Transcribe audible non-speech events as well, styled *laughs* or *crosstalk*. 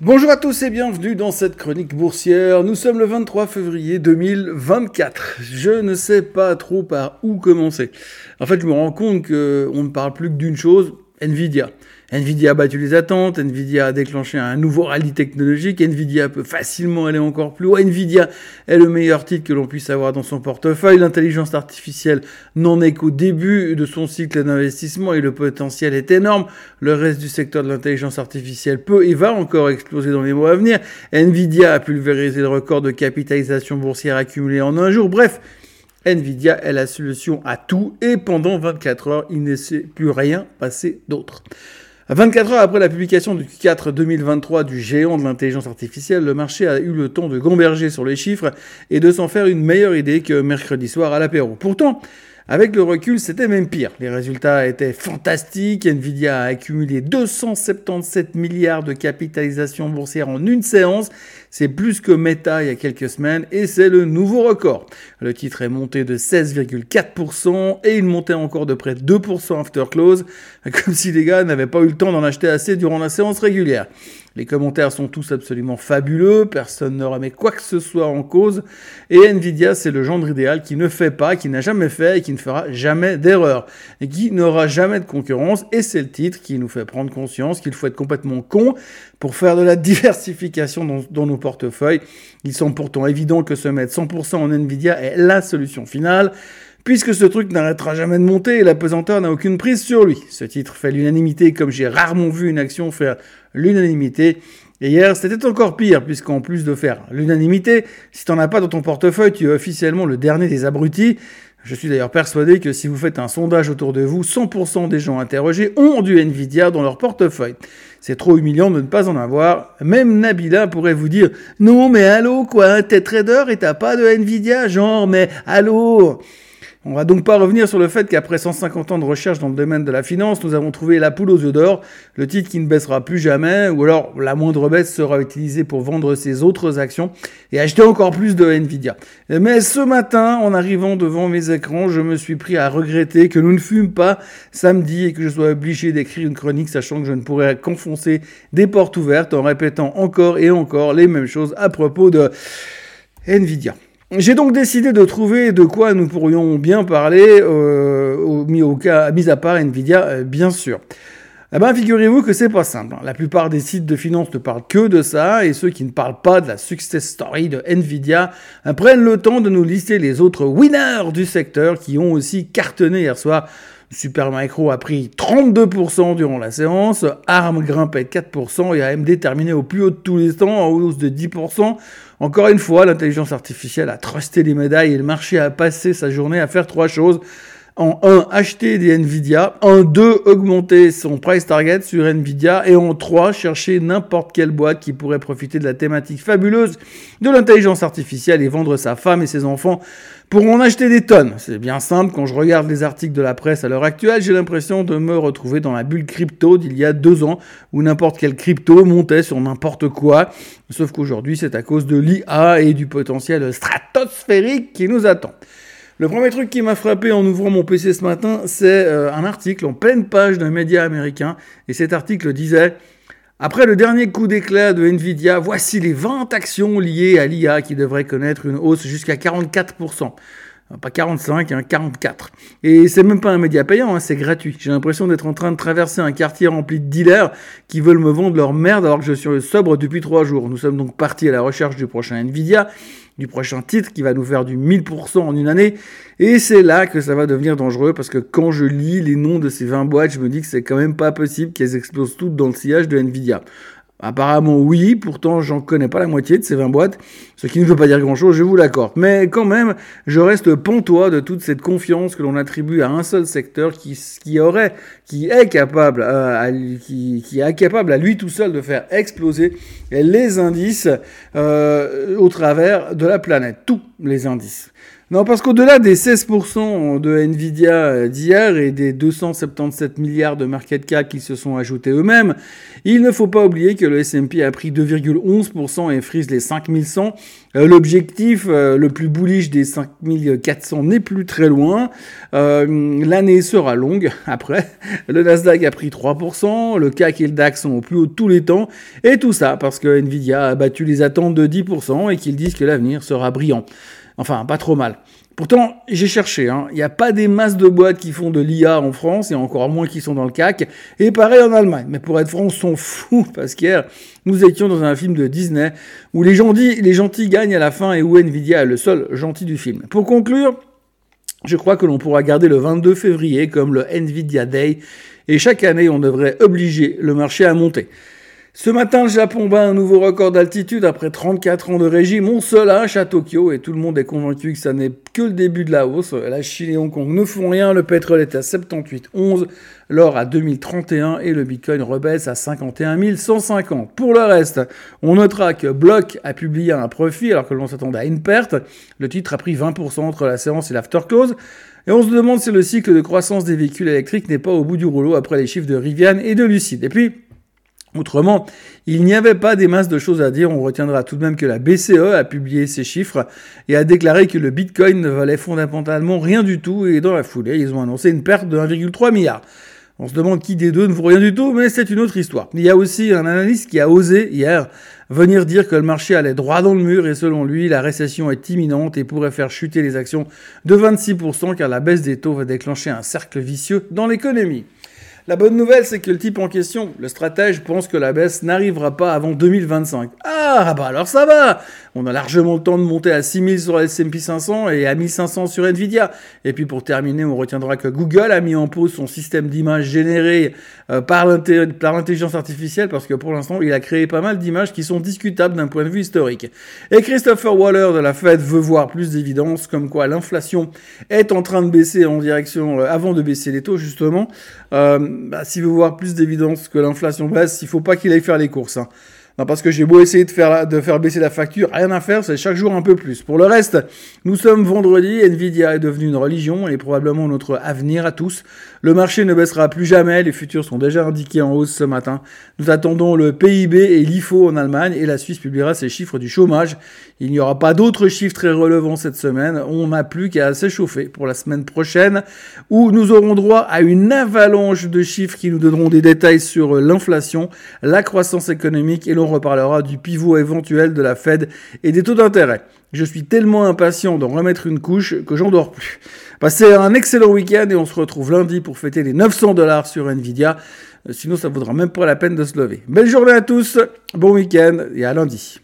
Bonjour à tous et bienvenue dans cette chronique boursière. Nous sommes le 23 février 2024. Je ne sais pas trop par où commencer. En fait, je me rends compte qu'on ne parle plus que d'une chose, Nvidia. Nvidia a battu les attentes, Nvidia a déclenché un nouveau rallye technologique, Nvidia peut facilement aller encore plus haut, Nvidia est le meilleur titre que l'on puisse avoir dans son portefeuille, l'intelligence artificielle n'en est qu'au début de son cycle d'investissement et le potentiel est énorme, le reste du secteur de l'intelligence artificielle peut et va encore exploser dans les mois à venir, Nvidia a pulvérisé le record de capitalisation boursière accumulée en un jour, bref, Nvidia est la solution à tout et pendant 24 heures, il ne s'est plus rien passé d'autre. 24 heures après la publication du Q4 2023 du géant de l'intelligence artificielle, le marché a eu le temps de gamberger sur les chiffres et de s'en faire une meilleure idée que mercredi soir à l'apéro. Pourtant, avec le recul, c'était même pire. Les résultats étaient fantastiques. Nvidia a accumulé 277 milliards de capitalisation boursière en une séance. C'est plus que Meta il y a quelques semaines et c'est le nouveau record. Le titre est monté de 16,4% et il montait encore de près de 2% after close, *laughs* comme si les gars n'avaient pas eu le temps d'en acheter assez durant la séance régulière. Les commentaires sont tous absolument fabuleux, personne ne remet quoi que ce soit en cause, et Nvidia c'est le genre idéal qui ne fait pas, qui n'a jamais fait et qui ne fera jamais d'erreur, et qui n'aura jamais de concurrence, et c'est le titre qui nous fait prendre conscience qu'il faut être complètement con pour faire de la *laughs* diversification dans, dans nos portefeuilles. Il semble pourtant évident que se mettre 100% en Nvidia est la solution finale puisque ce truc n'arrêtera jamais de monter et la pesanteur n'a aucune prise sur lui. Ce titre fait l'unanimité comme j'ai rarement vu une action faire l'unanimité. Et hier, c'était encore pire, puisqu'en plus de faire l'unanimité, si t'en as pas dans ton portefeuille, tu es officiellement le dernier des abrutis. Je suis d'ailleurs persuadé que si vous faites un sondage autour de vous, 100% des gens interrogés ont du Nvidia dans leur portefeuille. C'est trop humiliant de ne pas en avoir. Même Nabila pourrait vous dire Non, mais allô, quoi, t'es trader et t'as pas de Nvidia Genre, mais allô on va donc pas revenir sur le fait qu'après 150 ans de recherche dans le domaine de la finance, nous avons trouvé la poule aux œufs d'or, le titre qui ne baissera plus jamais, ou alors la moindre baisse sera utilisée pour vendre ses autres actions et acheter encore plus de Nvidia. Mais ce matin, en arrivant devant mes écrans, je me suis pris à regretter que nous ne fûmes pas samedi et que je sois obligé d'écrire une chronique sachant que je ne pourrais qu'enfoncer des portes ouvertes en répétant encore et encore les mêmes choses à propos de Nvidia. J'ai donc décidé de trouver de quoi nous pourrions bien parler, euh, mis, à part Nvidia, euh, bien sûr. Eh ben, figurez-vous que c'est pas simple. Hein. La plupart des sites de finance ne parlent que de ça, et ceux qui ne parlent pas de la success story de Nvidia hein, prennent le temps de nous lister les autres winners du secteur qui ont aussi cartonné hier soir. Supermicro a pris 32% durant la séance, ARM grimpait de 4% et AMD terminait au plus haut de tous les temps en hausse de 10%. Encore une fois, l'intelligence artificielle a trusté les médailles et le marché a passé sa journée à faire trois choses. En 1, acheter des Nvidia. En 2, augmenter son price target sur Nvidia. Et en 3, chercher n'importe quelle boîte qui pourrait profiter de la thématique fabuleuse de l'intelligence artificielle et vendre sa femme et ses enfants pour en acheter des tonnes. C'est bien simple, quand je regarde les articles de la presse à l'heure actuelle, j'ai l'impression de me retrouver dans la bulle crypto d'il y a deux ans, où n'importe quel crypto montait sur n'importe quoi. Sauf qu'aujourd'hui, c'est à cause de l'IA et du potentiel stratosphérique qui nous attend. Le premier truc qui m'a frappé en ouvrant mon PC ce matin, c'est euh, un article en pleine page d'un média américain. Et cet article disait Après le dernier coup d'éclat de Nvidia, voici les 20 actions liées à l'IA qui devraient connaître une hausse jusqu'à 44% pas 45, hein, 44. Et c'est même pas un média payant, hein, c'est gratuit. J'ai l'impression d'être en train de traverser un quartier rempli de dealers qui veulent me vendre leur merde alors que je suis sobre depuis trois jours. Nous sommes donc partis à la recherche du prochain Nvidia, du prochain titre qui va nous faire du 1000% en une année. Et c'est là que ça va devenir dangereux parce que quand je lis les noms de ces 20 boîtes, je me dis que c'est quand même pas possible qu'elles explosent toutes dans le sillage de Nvidia. Apparemment oui, pourtant j'en connais pas la moitié de ces 20 boîtes, ce qui ne veut pas dire grand-chose, je vous l'accorde. Mais quand même, je reste pantois de toute cette confiance que l'on attribue à un seul secteur qui, aurait, qui est capable, euh, à, qui, qui, est capable à lui tout seul de faire exploser les indices euh, au travers de la planète, tous les indices. Non, parce qu'au-delà des 16% de Nvidia d'hier et des 277 milliards de market cap qui se sont ajoutés eux-mêmes, il ne faut pas oublier que le S&P a pris 2,11% et frise les 5100. Euh, l'objectif euh, le plus bullish des 5400 n'est plus très loin. Euh, l'année sera longue *laughs* après. Le Nasdaq a pris 3%, le CAC et le DAX sont au plus haut de tous les temps. Et tout ça parce que Nvidia a battu les attentes de 10% et qu'ils disent que l'avenir sera brillant. Enfin, pas trop mal. Pourtant, j'ai cherché, hein. il n'y a pas des masses de boîtes qui font de l'IA en France, et encore moins qui sont dans le CAC, et pareil en Allemagne. Mais pour être franc, on s'en fout, parce qu'hier, nous étions dans un film de Disney, où les gentils, les gentils gagnent à la fin, et où Nvidia est le seul gentil du film. Pour conclure, je crois que l'on pourra garder le 22 février comme le Nvidia Day, et chaque année, on devrait obliger le marché à monter. Ce matin, le Japon bat un nouveau record d'altitude après 34 ans de régime. On se lâche à Tokyo et tout le monde est convaincu que ça n'est que le début de la hausse. La Chine et Hong Kong ne font rien. Le pétrole est à 78,11, l'or à 2031 et le bitcoin rebaisse à 51 150. Pour le reste, on notera que Block a publié un profit alors que l'on s'attendait à une perte. Le titre a pris 20% entre la séance et l'afterclose. Et on se demande si le cycle de croissance des véhicules électriques n'est pas au bout du rouleau après les chiffres de Rivian et de Lucid. Et puis, Autrement, il n'y avait pas des masses de choses à dire. On retiendra tout de même que la BCE a publié ses chiffres et a déclaré que le Bitcoin ne valait fondamentalement rien du tout. Et dans la foulée, ils ont annoncé une perte de 1,3 milliard. On se demande qui des deux ne vaut rien du tout, mais c'est une autre histoire. Il y a aussi un analyste qui a osé hier venir dire que le marché allait droit dans le mur et selon lui, la récession est imminente et pourrait faire chuter les actions de 26% car la baisse des taux va déclencher un cercle vicieux dans l'économie. La bonne nouvelle, c'est que le type en question, le stratège, pense que la baisse n'arrivera pas avant 2025. Ah, bah alors ça va On a largement le temps de monter à 6000 sur S&P 500 et à 1500 sur Nvidia. Et puis pour terminer, on retiendra que Google a mis en pause son système d'images générées euh, par l'intelligence artificielle parce que pour l'instant, il a créé pas mal d'images qui sont discutables d'un point de vue historique. Et Christopher Waller de la Fed veut voir plus d'évidence comme quoi l'inflation est en train de baisser en direction, euh, avant de baisser les taux justement. Euh, bah, s'il veut voir plus d'évidence que l'inflation baisse, il faut pas qu'il aille faire les courses. Hein. Non, parce que j'ai beau essayer de faire, de faire baisser la facture, rien à faire, c'est chaque jour un peu plus. Pour le reste, nous sommes vendredi, Nvidia est devenue une religion et probablement notre avenir à tous. Le marché ne baissera plus jamais, les futurs sont déjà indiqués en hausse ce matin. Nous attendons le PIB et l'IFO en Allemagne et la Suisse publiera ses chiffres du chômage. Il n'y aura pas d'autres chiffres très relevants cette semaine. On n'a plus qu'à s'échauffer pour la semaine prochaine où nous aurons droit à une avalanche de chiffres qui nous donneront des détails sur l'inflation, la croissance économique et le on reparlera du pivot éventuel de la Fed et des taux d'intérêt. Je suis tellement impatient d'en remettre une couche que j'en dors plus. Passez un excellent week-end et on se retrouve lundi pour fêter les 900 dollars sur Nvidia. Euh, sinon, ça vaudra même pas la peine de se lever. Belle journée à tous, bon week-end et à lundi.